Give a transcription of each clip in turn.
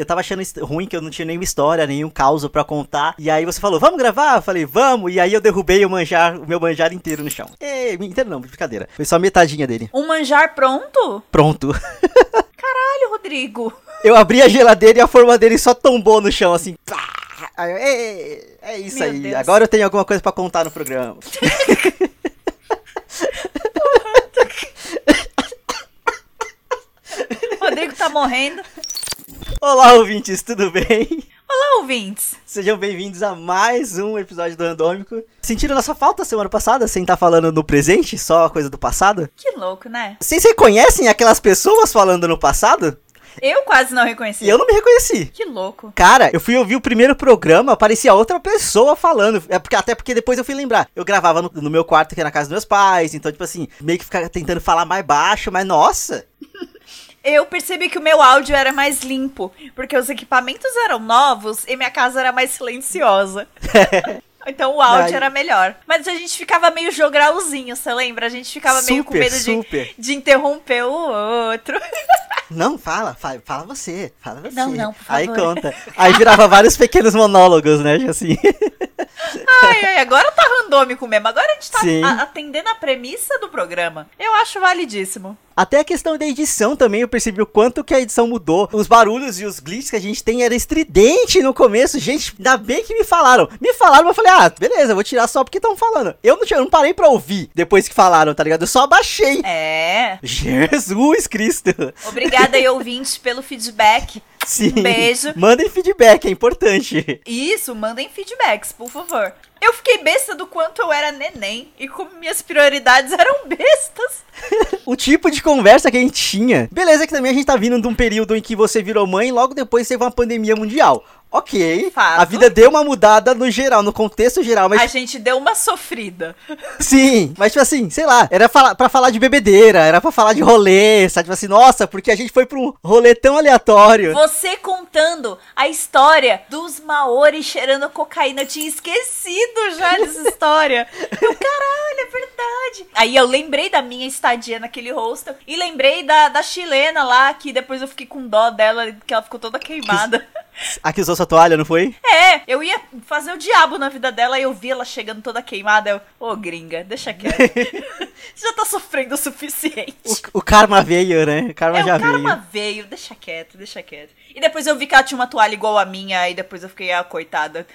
eu tava achando ruim que eu não tinha nenhuma história, nenhum caos pra contar. E aí você falou, vamos gravar? Eu falei, vamos. E aí eu derrubei o manjar, o meu manjar inteiro no chão. Ei, inteiro não, brincadeira. Foi só metadinha dele. Um manjar pronto? Pronto. Caralho, Rodrigo. Eu abri a geladeira e a forma dele só tombou no chão, assim. Aí, é, é isso Meu aí. Deus. Agora eu tenho alguma coisa para contar no programa. Rodrigo tá morrendo. Olá, ouvintes, tudo bem? Olá, ouvintes! Sejam bem-vindos a mais um episódio do Randômico. Sentiram nossa falta semana passada, sem estar tá falando no presente, só coisa do passado? Que louco, né? Vocês reconhecem aquelas pessoas falando no passado? Eu quase não reconheci. E eu não me reconheci. Que louco. Cara, eu fui ouvir o primeiro programa, aparecia outra pessoa falando. É porque, até porque depois eu fui lembrar. Eu gravava no, no meu quarto, que é na casa dos meus pais. Então, tipo assim, meio que ficava tentando falar mais baixo, mas nossa. Eu percebi que o meu áudio era mais limpo, porque os equipamentos eram novos e minha casa era mais silenciosa. Então o áudio Ai. era melhor. Mas a gente ficava meio jogralzinho, você lembra? A gente ficava super, meio com medo de, de interromper o outro. Não, fala, fala, fala você, fala você. Não, não, por favor. Aí conta. Aí virava vários pequenos monólogos, né, assim. Ai, ai, agora tá randômico mesmo. Agora a gente tá a, atendendo a premissa do programa. Eu acho validíssimo. Até a questão da edição também, eu percebi o quanto que a edição mudou. Os barulhos e os glitches que a gente tem era estridente no começo. Gente, ainda bem que me falaram. Me falaram, eu falei, ah, beleza, vou tirar só porque estão falando. Eu não, eu não parei pra ouvir depois que falaram, tá ligado? Eu só abaixei. É. Jesus Cristo. Obrigada aí, ouvintes, pelo feedback. Sim. Um beijo. Mandem feedback, é importante. Isso, mandem feedbacks, por favor. Eu fiquei besta do quanto eu era neném e como minhas prioridades eram bestas. o tipo de conversa que a gente tinha. Beleza que também a gente tá vindo de um período em que você virou mãe e logo depois teve uma pandemia mundial. Ok. Fato. A vida deu uma mudada no geral, no contexto geral, mas. A gente deu uma sofrida. Sim, mas tipo assim, sei lá, era pra, falar de bebedeira, era pra falar de rolê, sabe? Tipo assim, nossa, porque a gente foi pra um rolê tão aleatório. Você contando a história dos Maori cheirando cocaína, eu tinha esquecido já dessa história. Eu, caralho, é verdade. Aí eu lembrei da minha estadia naquele hostel e lembrei da, da chilena lá, que depois eu fiquei com dó dela, que ela ficou toda queimada. A que usou sua toalha, não foi? É, eu ia fazer o diabo na vida dela e eu vi ela chegando toda queimada. Eu, ô oh, gringa, deixa quieto. Você já tá sofrendo o suficiente. O, o karma veio, né? O karma é, já veio. O karma veio. veio, deixa quieto, deixa quieto. E depois eu vi que ela tinha uma toalha igual a minha, e depois eu fiquei, ah, coitada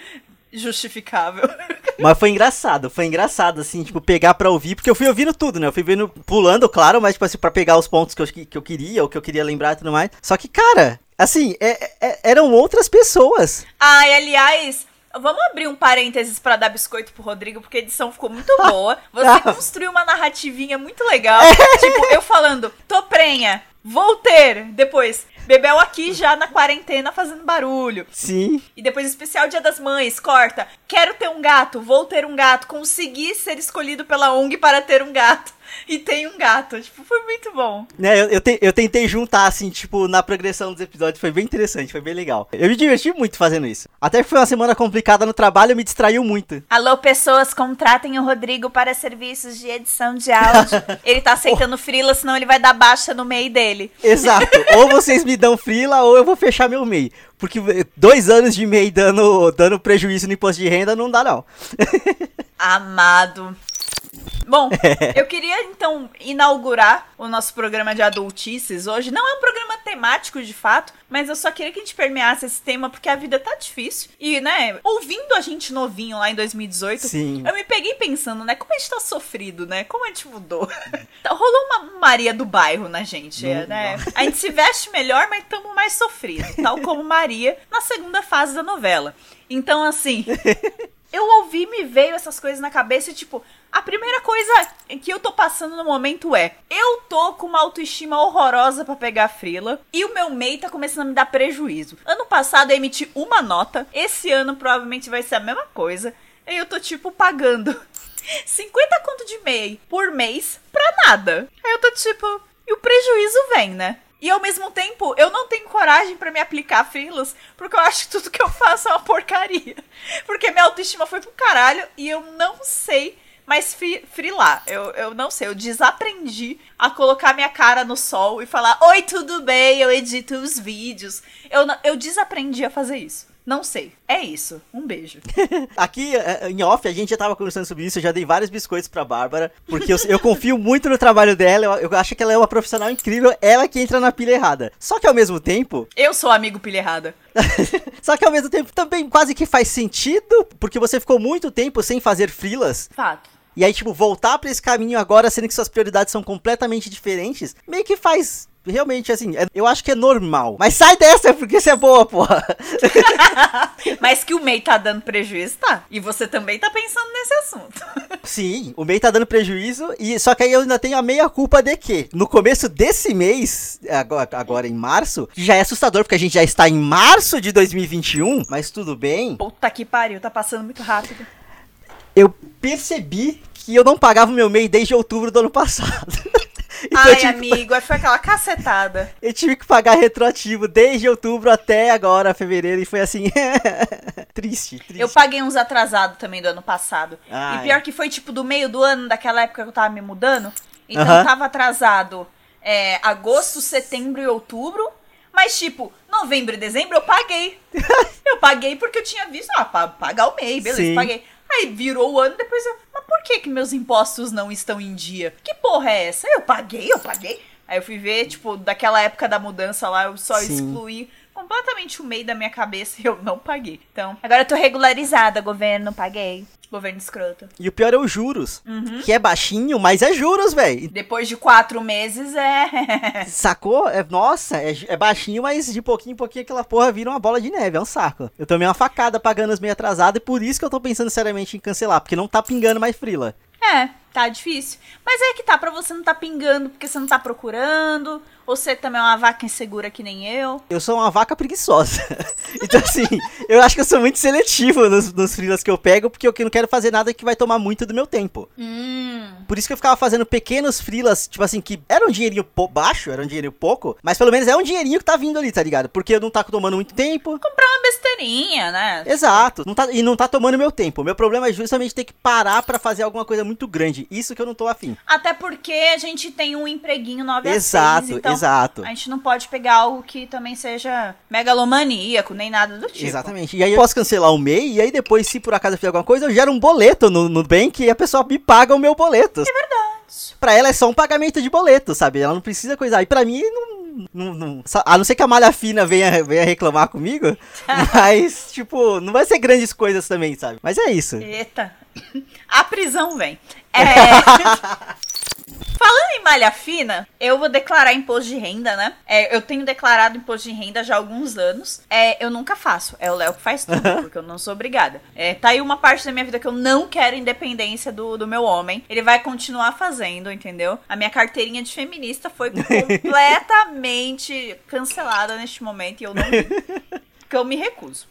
justificável. Mas foi engraçado, foi engraçado, assim, tipo, pegar pra ouvir, porque eu fui ouvindo tudo, né? Eu fui vendo, pulando, claro, mas, tipo assim, pra pegar os pontos que eu, que eu queria, ou que eu queria lembrar e tudo mais. Só que, cara, assim, é, é, eram outras pessoas. Ai, aliás, Vamos abrir um parênteses para dar biscoito pro Rodrigo, porque a edição ficou muito boa. Você construiu uma narrativinha muito legal. tipo, eu falando, tô prenha, vou ter. Depois, Bebel aqui já na quarentena fazendo barulho. Sim. E depois especial Dia das Mães, corta. Quero ter um gato, vou ter um gato, consegui ser escolhido pela ONG para ter um gato. e tem um gato. Tipo, foi muito bom. Né, eu, eu, te, eu, tentei juntar, assim, tipo, na progressão dos episódios. Foi bem interessante, foi bem legal. Eu me diverti muito fazendo isso. Até que foi uma semana complicada no trabalho, me distraiu muito. Alô, pessoas, contratem o Rodrigo para serviços de edição de áudio. ele tá aceitando frila, senão ele vai dar baixa no MEI dele. Exato. ou vocês me dão frila, ou eu vou fechar meu MEI. Porque dois anos de MEI dando, dando prejuízo no imposto de renda não dá, não. Amado. Bom, eu queria então inaugurar o nosso programa de adultices hoje. Não é um programa temático de fato, mas eu só queria que a gente permeasse esse tema porque a vida tá difícil. E, né, ouvindo a gente novinho lá em 2018, Sim. eu me peguei pensando, né, como a gente tá sofrido, né? Como a gente mudou. Rolou uma Maria do bairro na gente, não, né? Não. A gente se veste melhor, mas estamos mais sofridos, tal como Maria na segunda fase da novela. Então, assim, eu ouvi, me veio essas coisas na cabeça e, tipo, a primeira coisa que eu tô passando no momento é: eu tô com uma autoestima horrorosa para pegar frila e o meu MEI tá começando a me dar prejuízo. Ano passado eu emiti uma nota, esse ano provavelmente vai ser a mesma coisa. E eu tô tipo pagando 50 conto de MEI por mês pra nada. Aí eu tô tipo, e o prejuízo vem, né? E ao mesmo tempo, eu não tenho coragem para me aplicar frilas, porque eu acho que tudo que eu faço é uma porcaria. Porque minha autoestima foi pro caralho e eu não sei mas frilar. Eu, eu não sei, eu desaprendi a colocar minha cara no sol e falar: Oi, tudo bem? Eu edito os vídeos. Eu, eu desaprendi a fazer isso. Não sei. É isso. Um beijo. Aqui, é, em off, a gente já tava conversando sobre isso. Eu já dei vários biscoitos pra Bárbara. Porque eu, eu confio muito no trabalho dela. Eu, eu, acho que ela é uma profissional incrível. Ela que entra na pilha errada. Só que ao mesmo tempo. Eu sou amigo pilha errada. Só que ao mesmo tempo também quase que faz sentido. Porque você ficou muito tempo sem fazer frilas. Fato. E aí, tipo, voltar para esse caminho agora, sendo que suas prioridades são completamente diferentes, meio que faz realmente, assim, é, eu acho que é normal. Mas sai dessa, porque você é boa, porra. Mas que o MEI tá dando prejuízo, tá? E você também tá pensando nesse assunto. Sim, o MEI tá dando prejuízo, e só que aí eu ainda tenho a meia culpa de que no começo desse mês, agora, agora em março, já é assustador, porque a gente já está em março de 2021, mas tudo bem. Puta que pariu, tá passando muito rápido. Eu percebi que eu não pagava o meu MEI desde outubro do ano passado. Então, Ai, amigo, foi aquela cacetada. Eu tive que pagar retroativo desde outubro até agora, fevereiro, e foi assim. triste, triste. Eu paguei uns atrasados também do ano passado. Ai. E pior que foi tipo do meio do ano, daquela época que eu tava me mudando. Então uh -huh. tava atrasado é, agosto, setembro e outubro. Mas, tipo, novembro e dezembro eu paguei. eu paguei porque eu tinha visto, ah, pagar o mês, beleza, Sim. paguei. Aí virou o ano, depois eu, mas por que que meus impostos não estão em dia? Que porra é essa? Eu paguei, eu paguei. Aí eu fui ver, tipo, daquela época da mudança lá, eu só Sim. excluí completamente o meio da minha cabeça e eu não paguei. Então, agora eu tô regularizada, governo, paguei. Governo escroto. E o pior é os juros. Uhum. Que é baixinho, mas é juros, velho. Depois de quatro meses é. Sacou? É, nossa, é, é, baixinho, mas de pouquinho em pouquinho aquela porra vira uma bola de neve. É um saco. Eu tomei uma facada pagando as meio atrasado e por isso que eu tô pensando seriamente em cancelar, porque não tá pingando mais frila. É, tá difícil. Mas é que tá, pra você não tá pingando porque você não tá procurando. Você também é uma vaca insegura que nem eu. Eu sou uma vaca preguiçosa. então, assim, eu acho que eu sou muito seletivo nos, nos freelas que eu pego, porque eu não quero fazer nada que vai tomar muito do meu tempo. Hum. Por isso que eu ficava fazendo pequenos freelas, tipo assim, que era um dinheirinho baixo, era um dinheirinho pouco, mas pelo menos é um dinheirinho que tá vindo ali, tá ligado? Porque eu não tá tomando muito tempo. Comprar uma besteirinha, né? Exato. Não tá, e não tá tomando meu tempo. Meu problema é justamente ter que parar para fazer alguma coisa muito grande. Isso que eu não tô afim. Até porque a gente tem um empreguinho 9 Exato, a 6, então Exato. A gente não pode pegar algo que também seja megalomaníaco, nem nada do tipo. Exatamente. E aí eu posso cancelar o MEI, e aí depois, se por acaso eu fizer alguma coisa, eu gero um boleto no, no Bank e a pessoa me paga o meu boleto. É verdade. Pra ela é só um pagamento de boleto, sabe? Ela não precisa coisar. E pra mim, não, não, não, a não ser que a malha fina venha, venha reclamar comigo, mas, tipo, não vai ser grandes coisas também, sabe? Mas é isso. Eita. A prisão vem. É. Falando em malha fina, eu vou declarar imposto de renda, né? É, eu tenho declarado imposto de renda já há alguns anos. É, eu nunca faço. É o Léo que faz tudo, porque eu não sou obrigada. É, tá aí uma parte da minha vida que eu não quero independência do, do meu homem. Ele vai continuar fazendo, entendeu? A minha carteirinha de feminista foi completamente cancelada neste momento e eu não. Porque eu me recuso.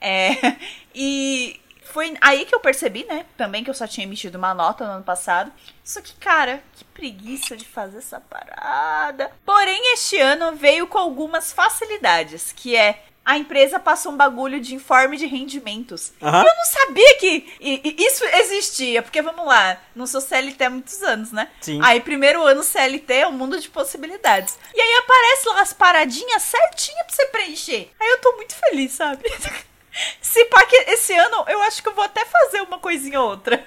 É, e foi aí que eu percebi, né? Também que eu só tinha emitido uma nota no ano passado. Só que, cara, que preguiça de fazer essa parada. Porém, este ano veio com algumas facilidades, que é a empresa passou um bagulho de informe de rendimentos. Uhum. Eu não sabia que isso existia, porque vamos lá, não sou CLT há muitos anos, né? Sim. Aí, primeiro ano CLT é um mundo de possibilidades. E aí aparece lá as paradinhas certinhas pra você preencher. Aí eu tô muito feliz, sabe? Se pá que esse ano eu acho que eu vou até fazer uma coisinha ou outra.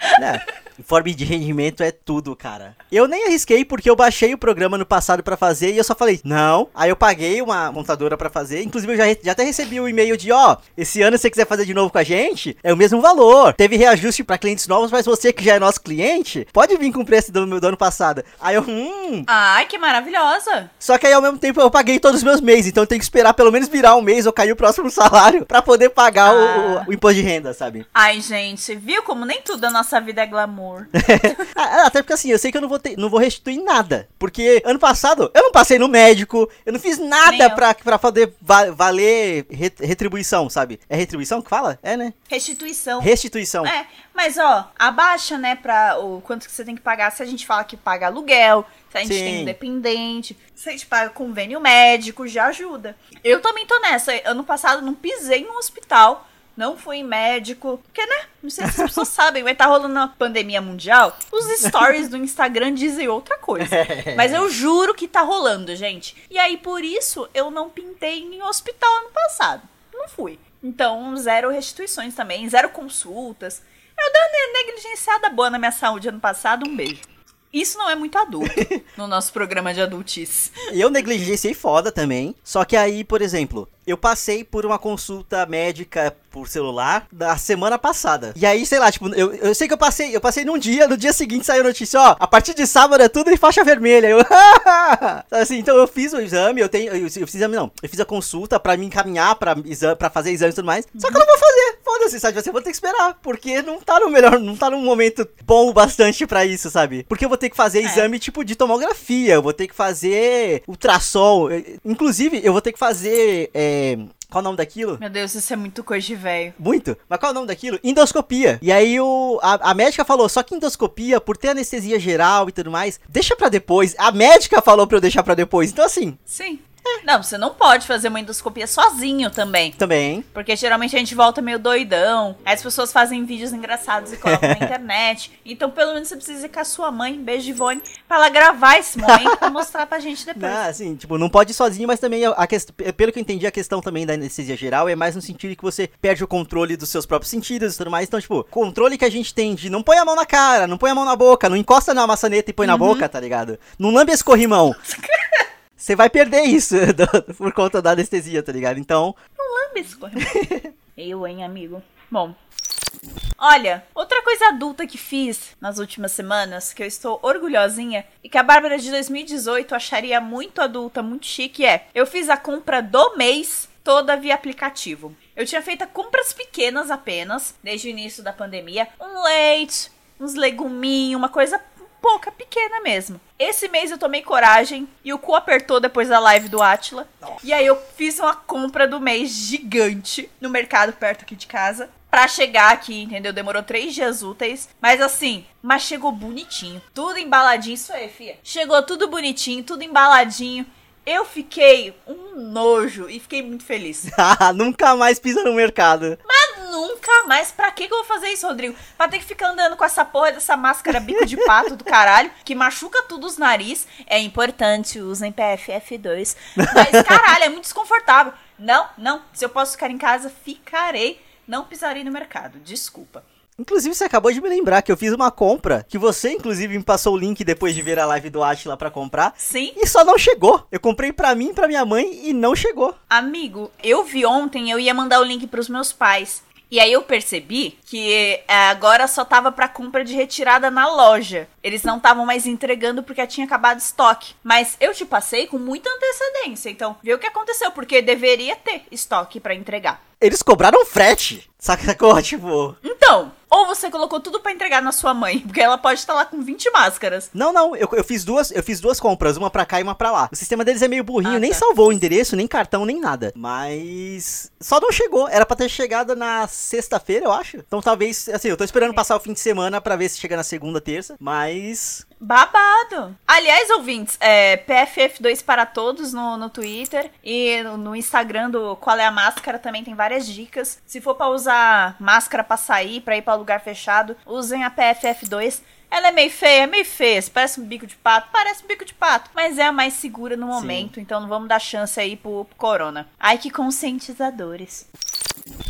É, informe de rendimento é tudo, cara. Eu nem arrisquei porque eu baixei o programa no passado para fazer e eu só falei, não. Aí eu paguei uma montadora para fazer. Inclusive, eu já, já até recebi o um e-mail de, ó, esse ano se você quiser fazer de novo com a gente, é o mesmo valor. Teve reajuste para clientes novos, mas você que já é nosso cliente, pode vir com o preço do, do ano passado. Aí eu, hum. Ai, que maravilhosa. Só que aí ao mesmo tempo eu paguei todos os meus meses, então eu tenho que esperar pelo menos virar um mês ou cair o próximo salário para poder pagar ah. o, o, o imposto de renda, sabe? Ai, gente, viu como nem tudo da nossa vida é glamour. Até porque assim, eu sei que eu não vou, ter, não vou restituir nada. Porque ano passado eu não passei no médico, eu não fiz nada pra, pra poder va valer retribuição, sabe? É retribuição que fala? É, né? Restituição. Restituição. É, mas ó, abaixa, né, pra o quanto que você tem que pagar. Se a gente fala que paga aluguel, se a gente Sim. tem independente, se a gente paga convênio médico, já ajuda. Eu também tô nessa. Ano passado não pisei no hospital não fui em médico. Porque, né? Não sei se as pessoas sabem, estar tá rolando uma pandemia mundial. Os stories do Instagram dizem outra coisa. Mas eu juro que tá rolando, gente. E aí, por isso, eu não pintei em hospital ano passado. Não fui. Então, zero restituições também, zero consultas. Eu dei uma negligenciada boa na minha saúde ano passado. Um beijo. Isso não é muito adulto no nosso programa de adultice. Eu negligenciei foda também. Só que aí, por exemplo, eu passei por uma consulta médica por celular da semana passada. E aí, sei lá, tipo, eu, eu sei que eu passei, eu passei num dia, no dia seguinte saiu a notícia, ó, a partir de sábado é tudo em faixa vermelha. Eu, assim, então eu fiz o exame, eu tenho, eu, eu fiz exame não, eu fiz a consulta para me encaminhar para exame, para fazer exame e tudo mais. Só que eu não vou fazer. Foda-se, sabe? Você vou ter que esperar, porque não tá no melhor, não tá num momento bom bastante para isso, sabe? Porque eu vou ter que fazer é. exame tipo de tomografia, eu vou ter que fazer ultrassom, inclusive eu vou ter que fazer é, qual o nome daquilo? Meu Deus, isso é muito coisa de velho. Muito? Mas qual o nome daquilo? Endoscopia. E aí o, a, a, médica falou, só que endoscopia, por ter anestesia geral e tudo mais, deixa pra depois. A médica falou pra eu deixar pra depois. Então assim... Sim. Não, você não pode fazer uma endoscopia sozinho também. Também. Porque geralmente a gente volta meio doidão. Aí as pessoas fazem vídeos engraçados e colocam na internet. Então, pelo menos você precisa ir com a sua mãe, beijo Ivone, pra ela gravar esse momento pra mostrar pra gente depois. Não, assim, tipo, não pode ir sozinho, mas também a, a questão, pelo que eu entendi, a questão também da anestesia geral é mais no sentido que você perde o controle dos seus próprios sentidos e tudo mais. Então, tipo, controle que a gente tem de não põe a mão na cara, não põe a mão na boca, não encosta na maçaneta e põe uhum. na boca, tá ligado? Não lambe esse corrimão. você vai perder isso por conta da anestesia, tá ligado? Então. Não lambe esse Eu, hein, amigo. Bom. Olha, outra coisa adulta que fiz nas últimas semanas, que eu estou orgulhosinha, e que a Bárbara de 2018 acharia muito adulta, muito chique, é: eu fiz a compra do mês toda via aplicativo. Eu tinha feito compras pequenas apenas, desde o início da pandemia. Um leite, uns leguminhos, uma coisa pouca, pequena mesmo. Esse mês eu tomei coragem e o cu apertou depois da live do Atila. E aí eu fiz uma compra do mês gigante no mercado perto aqui de casa. Pra chegar aqui, entendeu? Demorou três dias úteis. Mas assim, mas chegou bonitinho. Tudo embaladinho. Isso aí, fia. Chegou tudo bonitinho, tudo embaladinho. Eu fiquei um nojo e fiquei muito feliz. Nunca mais pisa no mercado. Mas nunca mais. Pra que, que eu vou fazer isso, Rodrigo? Pra ter que ficar andando com essa porra dessa máscara bico de pato do caralho, que machuca tudo os nariz. É importante, usem PFF2. Mas, caralho, é muito desconfortável. Não, não. Se eu posso ficar em casa, ficarei. Não pisarei no mercado. Desculpa. Inclusive, você acabou de me lembrar que eu fiz uma compra, que você, inclusive, me passou o link depois de ver a live do Atila para comprar. Sim. E só não chegou. Eu comprei para mim e pra minha mãe e não chegou. Amigo, eu vi ontem, eu ia mandar o link pros meus pais. E aí eu percebi que é, agora só tava para compra de retirada na loja. Eles não estavam mais entregando porque tinha acabado estoque. Mas eu te passei com muita antecedência, então vê o que aconteceu, porque deveria ter estoque para entregar. Eles cobraram frete. Sacou? Tipo. Então, ou você colocou tudo para entregar na sua mãe, porque ela pode estar lá com 20 máscaras. Não, não, eu, eu fiz duas, eu fiz duas compras, uma para cá e uma para lá. O sistema deles é meio burrinho, ah, nem tá. salvou o endereço, nem cartão, nem nada. Mas só não chegou, era para ter chegado na sexta-feira, eu acho. Então talvez, assim, eu tô esperando passar o fim de semana para ver se chega na segunda, terça, mas Babado! Aliás, ouvintes, é, PFF2 para todos no, no Twitter e no, no, Instagram do Qual é a Máscara também tem várias dicas. Se for para usar máscara para sair, para ir para lugar fechado, usem a PFF2. Ela é meio feia, é meio feia, parece um bico de pato, parece um bico de pato, mas é a mais segura no momento, Sim. então não vamos dar chance aí pro, pro corona. Ai, que conscientizadores.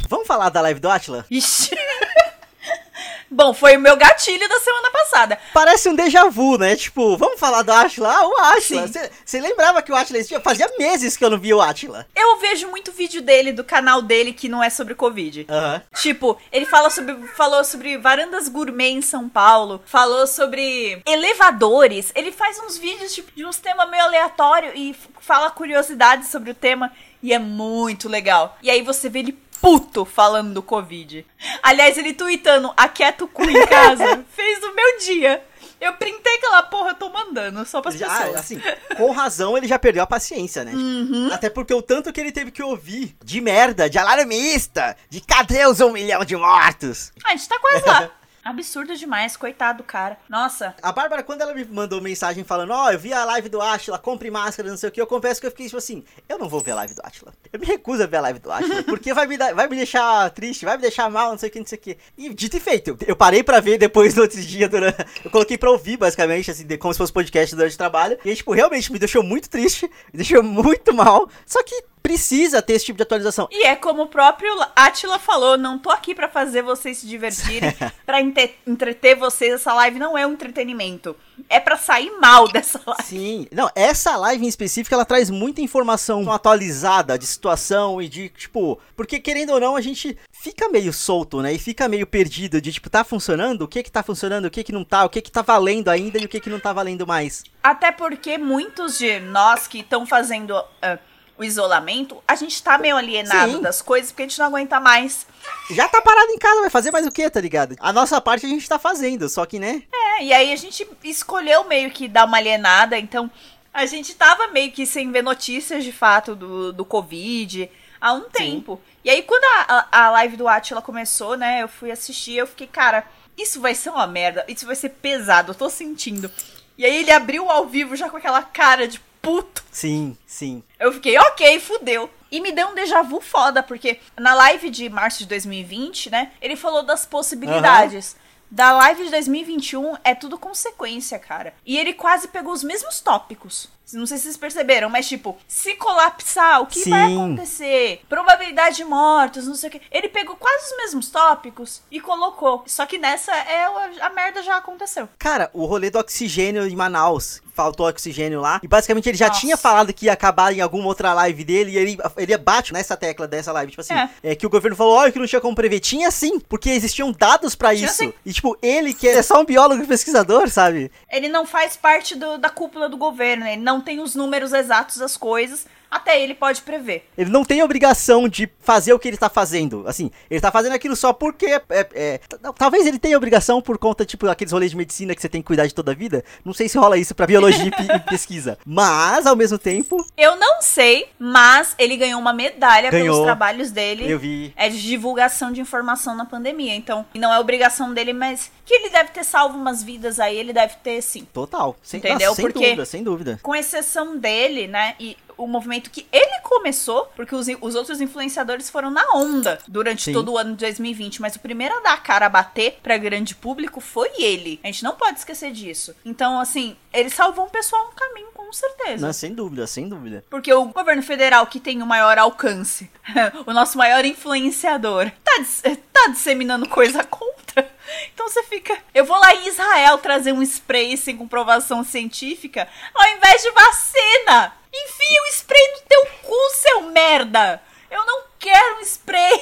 Vamos falar da live do Atila? Ixi. Bom, foi o meu gatilho da semana passada. Parece um déjà vu, né? Tipo, vamos falar do Atila? Ah, o Atila. Você lembrava que o Atila existia? Fazia meses que eu não via o Atila. Eu vejo muito vídeo dele, do canal dele, que não é sobre Covid. Uhum. Tipo, ele fala sobre, falou sobre varandas gourmet em São Paulo, falou sobre elevadores. Ele faz uns vídeos tipo, de uns temas meio aleatórios e fala curiosidades sobre o tema. E é muito legal. E aí você vê ele puto falando do Covid. Aliás, ele tweetando, aquieto o cu em casa, fez o meu dia. Eu printei aquela porra, eu tô mandando, só pras já, pessoas. Assim, com razão ele já perdeu a paciência, né? Uhum. Até porque o tanto que ele teve que ouvir de merda, de alarmista, de cadê os um milhão de mortos? A gente tá quase lá. Absurdo demais, coitado do cara. Nossa. A Bárbara, quando ela me mandou mensagem falando, ó, oh, eu vi a live do Atila, compre máscara, não sei o que, eu confesso que eu fiquei tipo assim, eu não vou ver a live do Atila. Eu me recuso a ver a live do Atila, porque vai me, dar, vai me deixar triste, vai me deixar mal, não sei o que, não sei o que. E dito e feito, eu parei pra ver depois no outro dia, durante, eu coloquei pra ouvir, basicamente, assim, como se fosse podcast durante o trabalho, e tipo, realmente me deixou muito triste, me deixou muito mal, só que precisa ter esse tipo de atualização. E é como o próprio Atila falou, não tô aqui para fazer vocês se divertirem, para entreter vocês, essa live não é um entretenimento. É para sair mal dessa live. Sim. Não, essa live em específico, ela traz muita informação atualizada de situação e de, tipo, porque querendo ou não, a gente fica meio solto, né? E fica meio perdido de, tipo, tá funcionando? O que que tá funcionando? O que que não tá? O que que tá valendo ainda e o que que não tá valendo mais? Até porque muitos de nós que estão fazendo... Uh, o isolamento, a gente tá meio alienado Sim. das coisas porque a gente não aguenta mais. Já tá parado em casa, vai fazer mais o quê, tá ligado? A nossa parte a gente tá fazendo, só que, né? É, e aí a gente escolheu meio que dar uma alienada, então a gente tava meio que sem ver notícias de fato do, do Covid há um Sim. tempo. E aí quando a, a, a live do Atila começou, né, eu fui assistir, eu fiquei, cara, isso vai ser uma merda, isso vai ser pesado, eu tô sentindo. E aí ele abriu ao vivo já com aquela cara de puto. Sim, sim. Eu fiquei, ok, fudeu. E me deu um déjà vu foda, porque na live de março de 2020, né, ele falou das possibilidades. Uhum. Da live de 2021 é tudo consequência, cara. E ele quase pegou os mesmos tópicos. Não sei se vocês perceberam, mas tipo, se colapsar, o que Sim. vai acontecer? Probabilidade de mortos, não sei o que. Ele pegou quase os mesmos tópicos e colocou. Só que nessa é a merda já aconteceu. Cara, o rolê do oxigênio em Manaus, faltou oxigênio lá. E basicamente ele já Nossa. tinha falado que ia acabar em alguma outra live dele. E ele, ele bate nessa tecla dessa live. Tipo assim, é, é que o governo falou, olha, que não tinha como prever. Tinha sim, porque existiam dados para isso. E tipo, ele que é só um biólogo e pesquisador, sabe? Ele não faz parte do, da cúpula do governo, ele não tem os números exatos das coisas, até ele pode prever. Ele não tem obrigação de fazer o que ele tá fazendo. Assim, ele tá fazendo aquilo só porque. É, é, é talvez ele tenha obrigação por conta, tipo, aqueles rolês de medicina que você tem que cuidar de toda a vida. Não sei se rola isso pra biologia e pesquisa. Mas, ao mesmo tempo. Eu não sei, mas ele ganhou uma medalha ganhou, pelos trabalhos dele. Eu vi. É de divulgação de informação na pandemia. Então, não é obrigação dele, mas que ele deve ter salvo umas vidas aí, ele deve ter sim. Total. Sem, Entendeu? Nossa, sem Porque, dúvida, sem dúvida. Com exceção dele, né? E o movimento que ele começou, porque os, os outros influenciadores foram na onda durante Sim. todo o ano de 2020, mas o primeiro a dar a cara a bater para grande público foi ele. A gente não pode esquecer disso. Então, assim, ele salvou um pessoal no caminho, com certeza. Não, sem dúvida, sem dúvida. Porque o governo federal que tem o maior alcance, o nosso maior influenciador, tá, tá disseminando coisa contra. Então você fica. Eu vou lá em Israel trazer um spray sem comprovação científica, ao invés de vacina. Enfia o spray no teu cu, seu merda! Eu não quero um spray!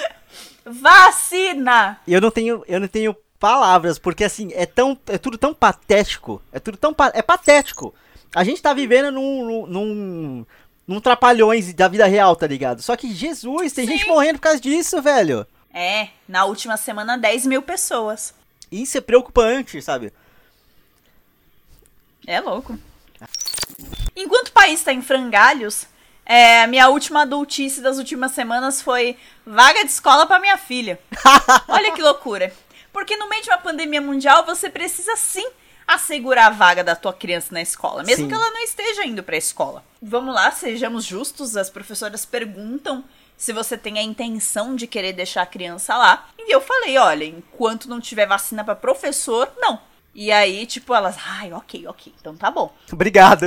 Vacina! Eu não tenho, eu não tenho palavras, porque assim, é tão. É tudo tão patético. É tudo tão. É patético. A gente tá vivendo num. num, num trapalhões da vida real, tá ligado? Só que Jesus, tem Sim. gente morrendo por causa disso, velho. É, na última semana 10 mil pessoas. Isso é preocupante, sabe? É louco. Enquanto o país está em frangalhos, é, a minha última adultice das últimas semanas foi vaga de escola para minha filha. Olha que loucura. Porque no meio de uma pandemia mundial, você precisa sim assegurar a vaga da tua criança na escola, mesmo sim. que ela não esteja indo para a escola. Vamos lá, sejamos justos, as professoras perguntam se você tem a intenção de querer deixar a criança lá. E eu falei, olha, enquanto não tiver vacina para professor, não. E aí, tipo, elas, ai, ok, ok, então tá bom. Obrigado.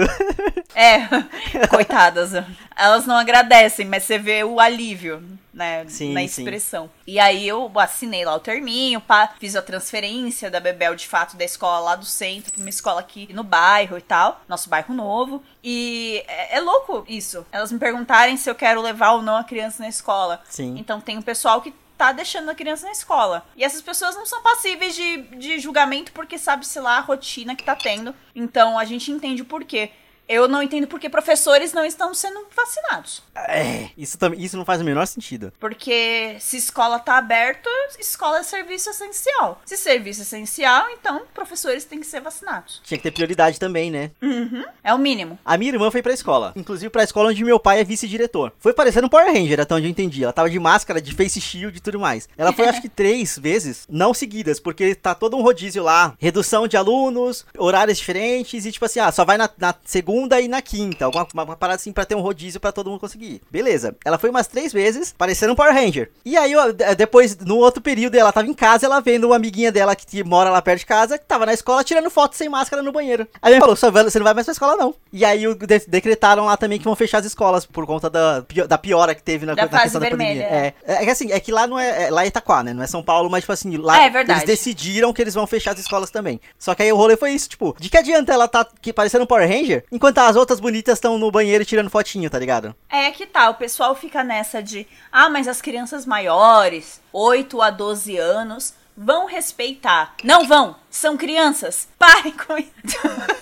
É, coitadas. Elas não agradecem, mas você vê o alívio, né, sim, na expressão. Sim. E aí eu assinei lá o terminho, pá, fiz a transferência da Bebel, de fato, da escola lá do centro pra uma escola aqui no bairro e tal, nosso bairro novo. E é, é louco isso. Elas me perguntarem se eu quero levar ou não a criança na escola. Sim. Então tem um pessoal que tá deixando a criança na escola. E essas pessoas não são passíveis de, de julgamento porque sabe-se lá a rotina que tá tendo. Então a gente entende o porquê. Eu não entendo porque professores não estão sendo vacinados. É, isso, também, isso não faz o menor sentido. Porque se escola tá aberta, escola é serviço essencial. Se serviço é essencial, então professores têm que ser vacinados. Tinha que ter prioridade também, né? Uhum. É o mínimo. A minha irmã foi pra escola. Inclusive pra escola onde meu pai é vice-diretor. Foi parecendo um Power Ranger, até onde eu entendi. Ela tava de máscara, de face shield e tudo mais. Ela foi acho que três vezes, não seguidas, porque tá todo um rodízio lá. Redução de alunos, horários diferentes e tipo assim, ah, só vai na, na segunda segunda e na quinta. Alguma uma, uma parada assim pra ter um rodízio pra todo mundo conseguir. Beleza. Ela foi umas três vezes, parecendo um Power Ranger. E aí, depois, no outro período, ela tava em casa, ela vendo uma amiguinha dela que mora lá perto de casa, que tava na escola tirando foto sem máscara no banheiro. Aí ela falou: você não vai mais pra escola, não. E aí de decretaram lá também que vão fechar as escolas por conta da, da piora que teve na, da na questão vermelha, da pandemia. É. é. É, que assim, é que lá não é, é. Lá é Itaquá, né? Não é São Paulo, mas tipo assim, lá é, é eles decidiram que eles vão fechar as escolas também. Só que aí o rolê foi isso, tipo, de que adianta ela tá que parecendo um Power Ranger, enquanto as outras bonitas estão no banheiro tirando fotinho, tá ligado? É que tá, o pessoal fica nessa de, ah, mas as crianças maiores, 8 a 12 anos, vão respeitar. Não vão, são crianças. Parem com isso.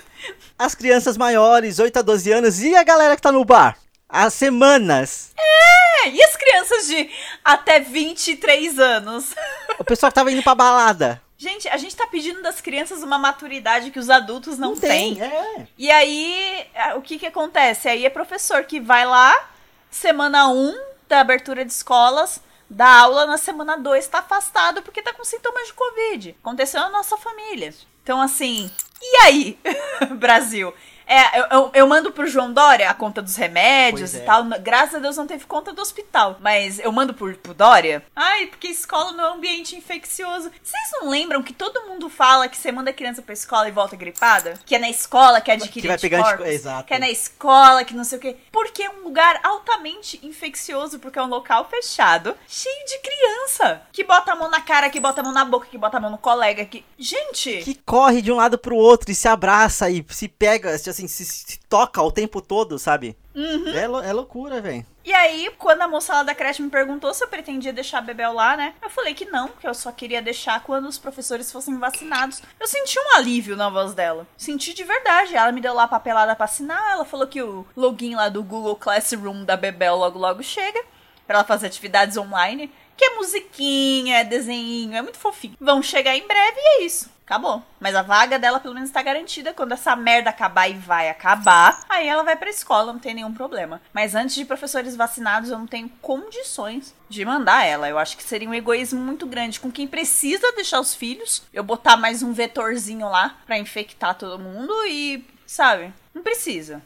As crianças maiores, 8 a 12 anos, e a galera que tá no bar? Há semanas. É, e as crianças de até 23 anos? O pessoal que tava indo pra balada. Gente, a gente tá pedindo das crianças uma maturidade que os adultos não, não têm. É. E aí, o que que acontece? Aí é professor que vai lá, semana 1 da abertura de escolas, dá aula, na semana 2 tá afastado porque tá com sintomas de Covid. Aconteceu na nossa família. Então, assim, e aí, Brasil? É, eu, eu, eu, mando pro João Dória a conta dos remédios pois e é. tal. Graças a Deus não teve conta do hospital. Mas eu mando pro, pro Dória. Ai, porque escola não é um ambiente infeccioso. Vocês não lembram que todo mundo fala que você manda a criança pra escola e volta gripada? Que é na escola que adquire que vai pegar Exato. Que é na escola, que não sei o quê. Porque é um lugar altamente infeccioso, porque é um local fechado, cheio de criança. Que bota a mão na cara, que bota a mão na boca, que bota a mão no colega, que... Gente! Que corre de um lado pro outro e se abraça e se pega, assim, assim, se, se toca o tempo todo, sabe? Uhum. É, é loucura, velho. E aí, quando a moça lá da creche me perguntou se eu pretendia deixar a Bebel lá, né? Eu falei que não, que eu só queria deixar quando os professores fossem vacinados. Eu senti um alívio na voz dela. Senti de verdade. Ela me deu lá a papelada pra assinar. Ela falou que o login lá do Google Classroom da Bebel logo logo chega. Pra ela fazer atividades online. Que é musiquinha, é desenho, é muito fofinho. Vão chegar em breve e é isso acabou. Mas a vaga dela pelo menos tá garantida. Quando essa merda acabar e vai acabar, aí ela vai pra escola, não tem nenhum problema. Mas antes de professores vacinados, eu não tenho condições de mandar ela. Eu acho que seria um egoísmo muito grande com quem precisa deixar os filhos. Eu botar mais um vetorzinho lá para infectar todo mundo e, sabe? Não precisa.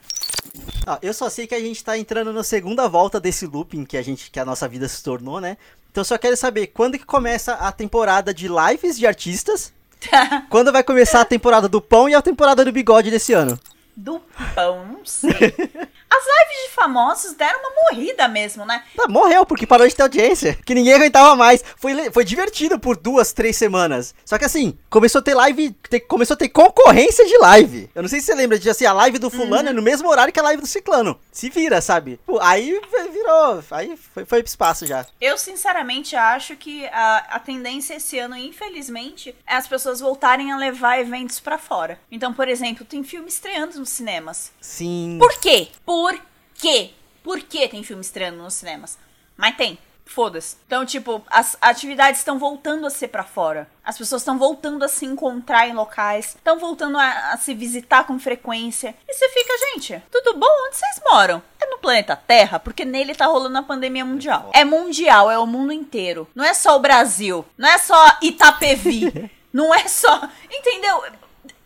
Ah, eu só sei que a gente tá entrando na segunda volta desse looping que a gente que a nossa vida se tornou, né? Então só quero saber quando que começa a temporada de lives de artistas Quando vai começar a temporada do pão e a temporada do bigode desse ano? Do pão, não sei. As lives de famosos deram uma morrida mesmo, né? Ah, morreu, porque parou de ter audiência. Que ninguém aguentava mais. Foi, foi divertido por duas, três semanas. Só que assim, começou a ter live. Ter, começou a ter concorrência de live. Eu não sei se você lembra de assim, a live do fulano uhum. é no mesmo horário que a live do ciclano. Se vira, sabe? Aí virou. Aí foi, foi pro espaço já. Eu, sinceramente, acho que a, a tendência esse ano, infelizmente, é as pessoas voltarem a levar eventos para fora. Então, por exemplo, tem filme estreando nos cinemas. Sim. Por quê? Por quê? Por que tem filme estreando nos cinemas? Mas tem. Foda-se. Então, tipo, as atividades estão voltando a ser para fora. As pessoas estão voltando a se encontrar em locais, estão voltando a, a, se visitar com frequência. E você fica, gente, tudo bom? Onde vocês moram? É no planeta Terra? Porque nele tá rolando a pandemia mundial. É mundial, é o mundo inteiro. Não é só o Brasil. Não é só Itapevi. não é só. Entendeu?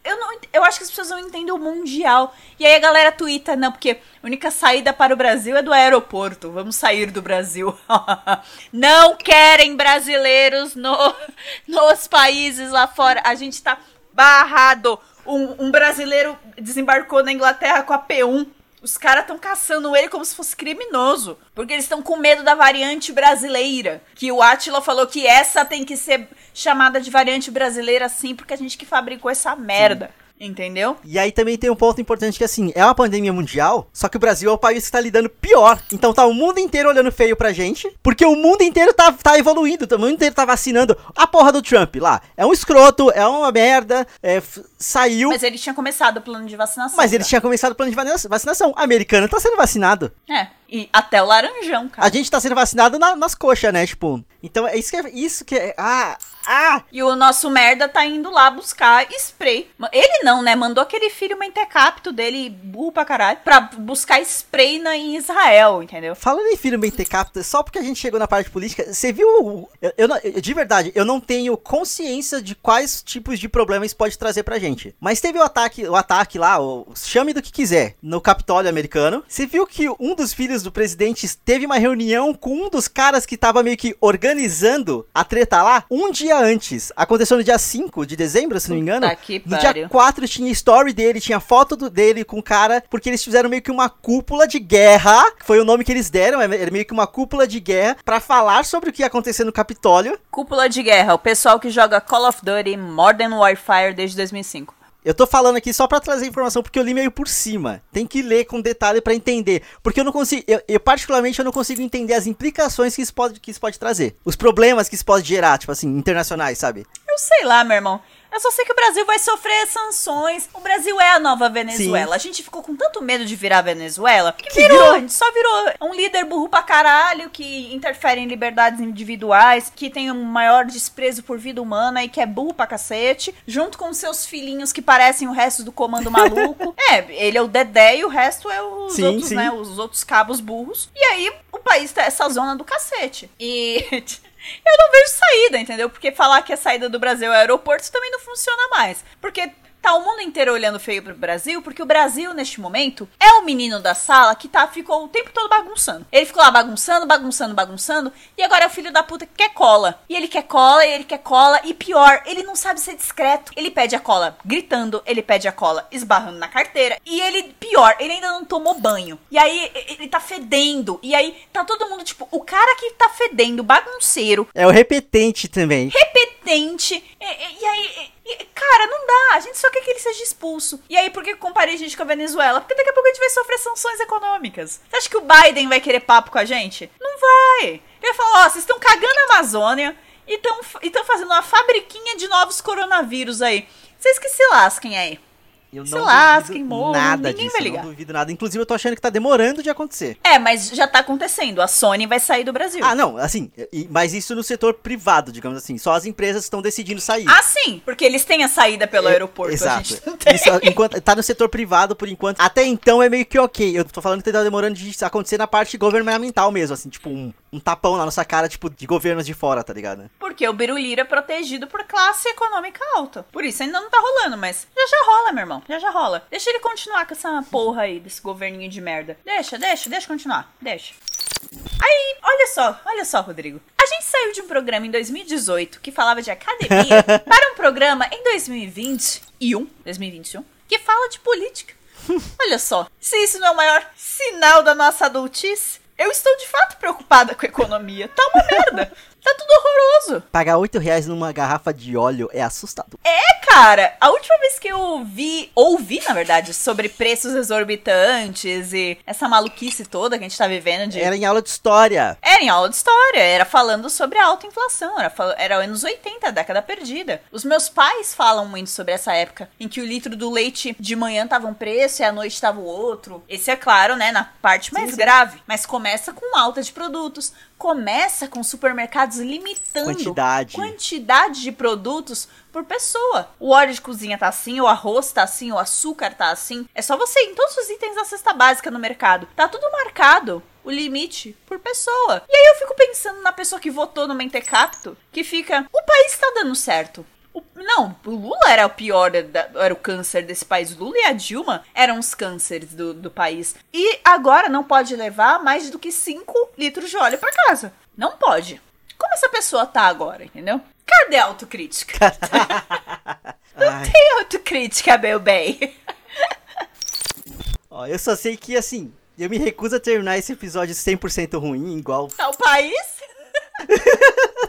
Eu, não, eu acho que as pessoas não entendem o mundial. E aí a galera twitta, não, porque a única saída para o Brasil é do aeroporto. Vamos sair do Brasil. não querem brasileiros no, nos países lá fora. A gente tá barrado. Um, um brasileiro desembarcou na Inglaterra com a P1 os caras estão caçando ele como se fosse criminoso. Porque eles estão com medo da variante brasileira. Que o Atila falou que essa tem que ser chamada de variante brasileira sim, porque a gente que fabricou essa merda. Sim. Entendeu? E aí também tem um ponto importante que assim, é uma pandemia mundial, só que o Brasil é o país que tá lidando pior. Então tá o mundo inteiro olhando feio pra gente, porque o mundo inteiro tá, tá evoluindo, o mundo inteiro tá vacinando. A porra do Trump lá, é um escroto, é uma merda, é, saiu... Mas ele tinha começado o plano de vacinação. Mas ele tinha começado o plano de vacinação. Americano tá sendo vacinado. É, e até o laranjão, cara. A gente tá sendo vacinado na, nas coxas, né, tipo... Então é isso que é... Isso que é ah, ah! E o nosso merda tá indo lá buscar spray. Ele não, né? Mandou aquele filho mentecapto dele, burro pra caralho, pra buscar spray na, em Israel, entendeu? Falando em filho mentecapto, só porque a gente chegou na parte política, você viu. Eu, eu, eu, de verdade, eu não tenho consciência de quais tipos de problemas pode trazer pra gente. Mas teve o ataque, o ataque lá, o, chame do que quiser, no Capitólio americano. Você viu que um dos filhos do presidente teve uma reunião com um dos caras que tava meio que organizando a treta lá um dia antes. Aconteceu no dia 5 de dezembro, se não me engano. no dia 4 tinha story dele, tinha foto do, dele com o cara, porque eles fizeram meio que uma cúpula de guerra, que foi o nome que eles deram, é, era meio que uma cúpula de guerra para falar sobre o que ia acontecer no Capitólio. Cúpula de guerra, o pessoal que joga Call of Duty Modern Warfare desde 2005. Eu tô falando aqui só para trazer informação porque eu li meio por cima. Tem que ler com detalhe para entender, porque eu não consigo, eu, eu, particularmente eu não consigo entender as implicações que isso pode que isso pode trazer, os problemas que isso pode gerar, tipo assim, internacionais, sabe? Eu sei lá, meu irmão. Eu só sei que o Brasil vai sofrer sanções. O Brasil é a nova Venezuela. Sim. A gente ficou com tanto medo de virar Venezuela que, que virou, virou, a gente só virou um líder burro pra caralho que interfere em liberdades individuais, que tem um maior desprezo por vida humana e que é burro pra cacete, junto com seus filhinhos que parecem o resto do comando maluco. é, ele é o Dedé e o resto é os sim, outros, sim. né? Os outros cabos burros. E aí o país tá essa zona do cacete. E eu não vejo saída, entendeu? Porque falar que a saída do Brasil é aeroporto também não funciona mais. Porque tá o mundo inteiro olhando feio pro Brasil, porque o Brasil, neste momento, é o menino da sala que tá, ficou o tempo todo bagunçando. Ele ficou lá bagunçando, bagunçando, bagunçando, e agora é o filho da puta que quer cola. E ele quer cola, e ele quer cola, e pior, ele não sabe ser discreto. Ele pede a cola gritando, ele pede a cola esbarrando na carteira, e ele, pior, ele ainda não tomou banho. E aí, ele tá fedendo, e aí tá todo mundo, tipo, o cara que tá fedendo, bagunceiro. É o repetente também. Repetente, e, e, e aí e, cara, não dá. A gente só quer que ele seja expulso. E aí, por que comparei a gente com a Venezuela? Porque daqui a pouco a gente vai sofrer sanções econômicas. Você acha que o Biden vai querer papo com a gente? Não vai. Ele vai falar: ó, oh, vocês estão cagando a Amazônia e estão fazendo uma fabriquinha de novos coronavírus aí. Vocês que se lasquem aí. Eu Sei não duvido morram, nada ninguém disso, vai ligar. Eu não duvido nada. Inclusive, eu tô achando que tá demorando de acontecer. É, mas já tá acontecendo. A Sony vai sair do Brasil. Ah, não, assim, mas isso no setor privado, digamos assim. Só as empresas estão decidindo sair. Ah, sim, porque eles têm a saída pelo é, aeroporto. Exato. Isso, enquanto, tá no setor privado por enquanto. Até então é meio que ok. Eu tô falando que tá demorando de acontecer na parte governamental mesmo, assim, tipo um, um tapão na nossa cara, tipo, de governos de fora, tá ligado? Porque o Biruliro é protegido por classe econômica alta. Por isso ainda não tá rolando, mas já já rola, meu irmão. Já já rola. Deixa ele continuar com essa porra aí, desse governinho de merda. Deixa, deixa, deixa continuar. Deixa. Aí, olha só, olha só, Rodrigo. A gente saiu de um programa em 2018 que falava de academia para um programa em 2021, 2021 que fala de política. Olha só, se isso não é o maior sinal da nossa adultice, eu estou de fato preocupada com a economia. Tá uma merda. Tá tudo horroroso. Pagar 8 reais numa garrafa de óleo é assustador. É, cara. A última vez que eu vi, ouvi, na verdade, sobre preços exorbitantes e essa maluquice toda que a gente tá vivendo de... Era em aula de história. Era em aula de história. Era falando sobre a alta inflação. Era, era anos 80, década perdida. Os meus pais falam muito sobre essa época em que o litro do leite de manhã tava um preço e à noite tava o outro. Esse é claro, né, na parte mais sim, sim. grave. Mas começa com alta de produtos. Começa com supermercados limitando quantidade. quantidade de produtos por pessoa. O óleo de cozinha tá assim, o arroz tá assim, o açúcar tá assim. É só você ir em todos os itens da cesta básica no mercado. Tá tudo marcado o limite por pessoa. E aí eu fico pensando na pessoa que votou no Mentecapto, que fica, o país tá dando certo. O, não, o Lula era o pior, era o câncer desse país. O Lula e a Dilma eram os cânceres do, do país. E agora não pode levar mais do que 5 litros de óleo para casa. Não pode como essa pessoa tá agora, entendeu? Cadê a autocrítica? Não tem autocrítica, meu bem. Ó, eu só sei que, assim, eu me recuso a terminar esse episódio 100% ruim, igual... Tá o país?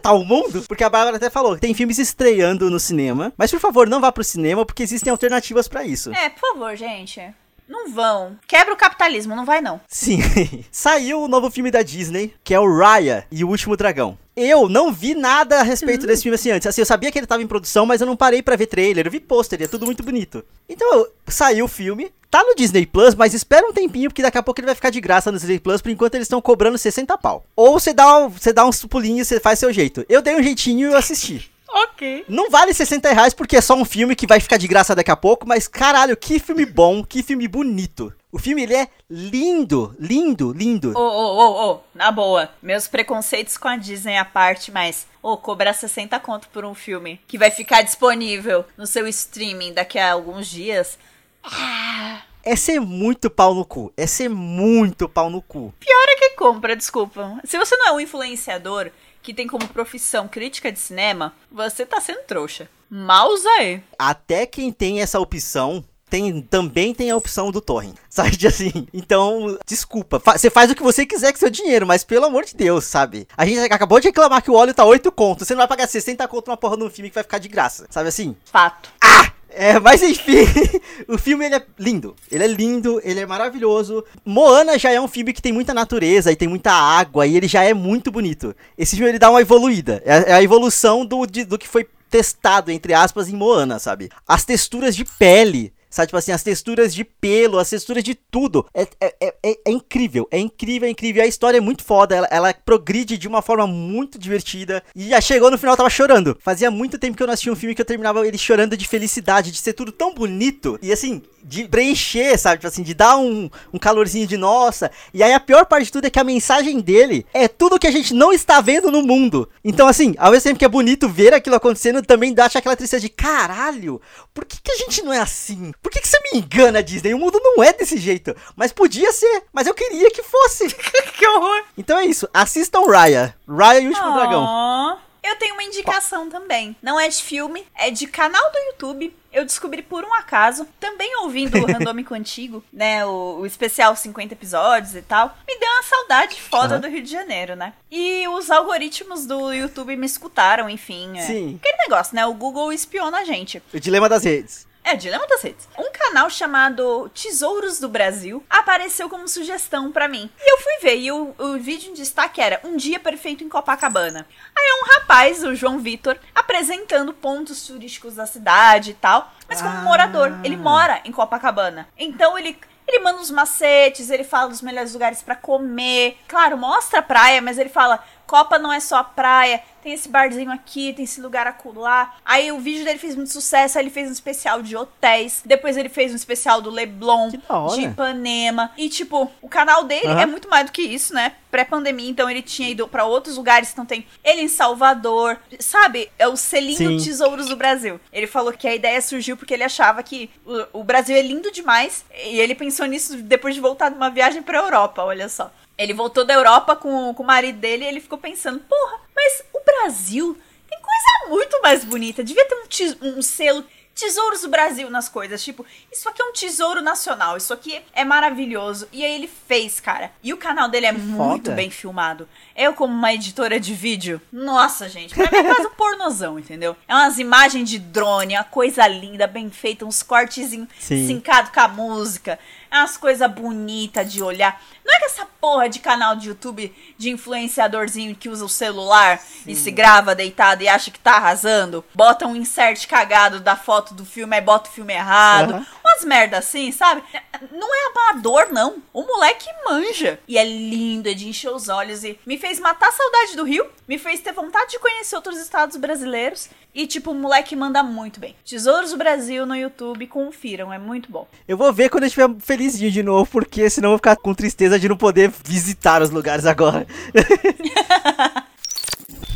Tá o mundo? Porque a Bárbara até falou que tem filmes estreando no cinema. Mas por favor, não vá pro cinema, porque existem alternativas para isso. É, por favor, gente. Não vão. Quebra o capitalismo, não vai não. Sim. Saiu o novo filme da Disney, que é o Raya e o Último Dragão. Eu não vi nada a respeito uhum. desse filme assim antes. Assim, eu sabia que ele tava em produção, mas eu não parei para ver trailer. Eu vi pôster, é tudo muito bonito. Então, saiu o filme. Tá no Disney Plus, mas espera um tempinho, porque daqui a pouco ele vai ficar de graça no Disney Plus, por enquanto eles estão cobrando 60 pau. Ou você dá, você dá uns pulinhos, você faz seu jeito. Eu dei um jeitinho e eu assisti. Ok. Não vale 60 reais porque é só um filme que vai ficar de graça daqui a pouco, mas caralho, que filme bom, que filme bonito. O filme ele é lindo, lindo, lindo. Ô, ô, ô, ô, na boa. Meus preconceitos com a Disney à parte, mas, ô, oh, cobrar 60 conto por um filme que vai ficar disponível no seu streaming daqui a alguns dias. Ah. É ser muito pau no cu. É ser muito pau no cu. Pior é que compra, desculpa. Se você não é um influenciador que tem como profissão crítica de cinema, você tá sendo trouxa. Mausa aí. Até quem tem essa opção tem, também tem a opção do torrent, sabe? Assim, então, desculpa, você faz o que você quiser com seu dinheiro, mas pelo amor de Deus, sabe? A gente acabou de reclamar que o óleo tá 8 contos, você não vai pagar 60 conto numa porra de um filme que vai ficar de graça, sabe assim? Fato. Ah! É, mas enfim, o filme ele é lindo. Ele é lindo, ele é maravilhoso. Moana já é um filme que tem muita natureza e tem muita água e ele já é muito bonito. Esse filme ele dá uma evoluída. É, é a evolução do, de, do que foi testado, entre aspas, em Moana, sabe? As texturas de pele Sabe, tipo assim, as texturas de pelo, as texturas de tudo. É, é, é, é, é incrível, é incrível, é incrível. A história é muito foda, ela, ela progride de uma forma muito divertida. E já chegou no final, eu tava chorando. Fazia muito tempo que eu não assistia um filme que eu terminava ele chorando de felicidade, de ser tudo tão bonito. E assim, de preencher, sabe? Tipo assim, de dar um, um calorzinho de nossa. E aí a pior parte de tudo é que a mensagem dele é tudo que a gente não está vendo no mundo. Então, assim, ao mesmo tempo que é bonito ver aquilo acontecendo, também dá aquela tristeza de caralho, por que, que a gente não é assim? Por que, que você me engana, Disney? O mundo não é desse jeito. Mas podia ser, mas eu queria que fosse. que horror. Então é isso, assistam Raya. Raya e o Último oh. Dragão. Eu tenho uma indicação também. Não é de filme, é de canal do YouTube. Eu descobri por um acaso, também ouvindo o Randômico Antigo, né? O, o, especial 50 episódios e tal. Me deu uma saudade foda uhum. do Rio de Janeiro, né? E os algoritmos do YouTube me escutaram, enfim. É. Sim. Aquele negócio, né? O Google espiona a gente. O dilema das redes. É, Dilema das Redes. Um canal chamado Tesouros do Brasil apareceu como sugestão para mim. E eu fui ver, e o, o vídeo em destaque era Um Dia Perfeito em Copacabana. Aí é um rapaz, o João Vitor, apresentando pontos turísticos da cidade e tal, mas como ah. morador. Ele mora em Copacabana. Então ele ele manda uns macetes, ele fala dos melhores lugares para comer. Claro, mostra a praia, mas ele fala: Copa não é só a praia, tem esse barzinho aqui, tem esse lugar acolá. Aí o vídeo dele fez muito sucesso, aí ele fez um especial de hotéis. Depois ele fez um especial do Leblon, de Ipanema. E, tipo, o canal dele uhum. é muito mais do que isso, né? Pré-pandemia, então ele tinha ido para outros lugares, então tem ele em Salvador. Sabe? É o selinho Sim. Tesouros do Brasil. Ele falou que a ideia surgiu porque ele achava que o, o Brasil é lindo demais. E ele pensou nisso depois de voltar de uma viagem pra Europa, olha só. Ele voltou da Europa com, com o marido dele e ele ficou pensando: porra, mas o Brasil tem coisa muito mais bonita. Devia ter um, um selo tesouros do Brasil nas coisas. Tipo, isso aqui é um tesouro nacional, isso aqui é maravilhoso. E aí ele fez, cara. E o canal dele é que muito foda. bem filmado. Eu, como uma editora de vídeo, nossa, gente, pra mim é quase um pornozão, entendeu? É umas imagens de drone, uma coisa linda, bem feita, uns cortezinhos sincados com a música. É umas coisas bonitas de olhar. Não é que essa porra de canal de YouTube de influenciadorzinho que usa o celular Sim. e se grava deitado e acha que tá arrasando, bota um insert cagado da foto do filme, aí bota o filme errado. Uhum. Umas merda assim, sabe? Não é amador, não. O moleque manja. E é lindo, é de encher os olhos e me fez matar a saudade do Rio, me fez ter vontade de conhecer outros estados brasileiros. E, tipo, o moleque manda muito bem. Tesouros do Brasil no YouTube, confiram, é muito bom. Eu vou ver quando eu estiver felizinho de novo, porque senão eu vou ficar com tristeza de não poder visitar os lugares agora.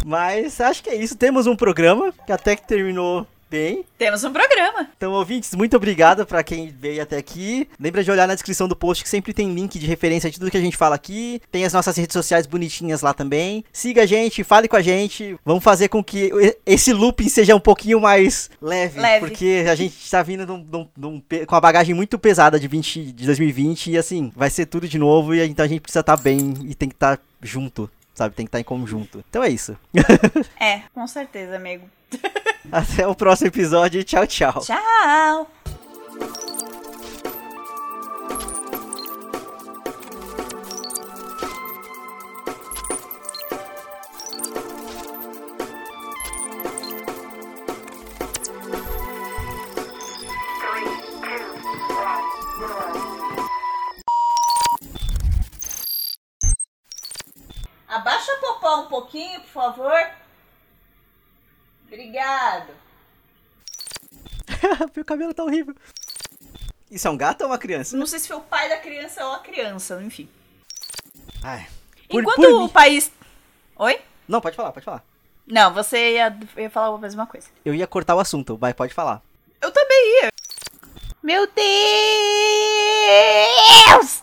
Mas acho que é isso. Temos um programa que até que terminou bem. Temos um programa. Então, ouvintes, muito obrigado para quem veio até aqui. Lembra de olhar na descrição do post que sempre tem link de referência de tudo que a gente fala aqui. Tem as nossas redes sociais bonitinhas lá também. Siga a gente, fale com a gente. Vamos fazer com que esse looping seja um pouquinho mais leve. leve. Porque a gente tá vindo com uma bagagem muito pesada de, 20, de 2020 e assim, vai ser tudo de novo. E então a gente precisa estar tá bem e tem que estar tá junto sabe? Tem que estar em conjunto. Então é isso. É, com certeza, amigo. Até o próximo episódio. Tchau, tchau. Tchau! Abaixa a popó um pouquinho, por favor. Obrigado. Meu cabelo tá horrível. Isso é um gato ou uma criança? Não sei se foi o pai da criança ou a criança, enfim. Ai. Por- Enquanto por o mim- país. Oi? Não, pode falar, pode falar. Não, você ia, ia falar a mesma coisa. Eu ia cortar o assunto, mas pode falar. Eu também ia. Meu Deus!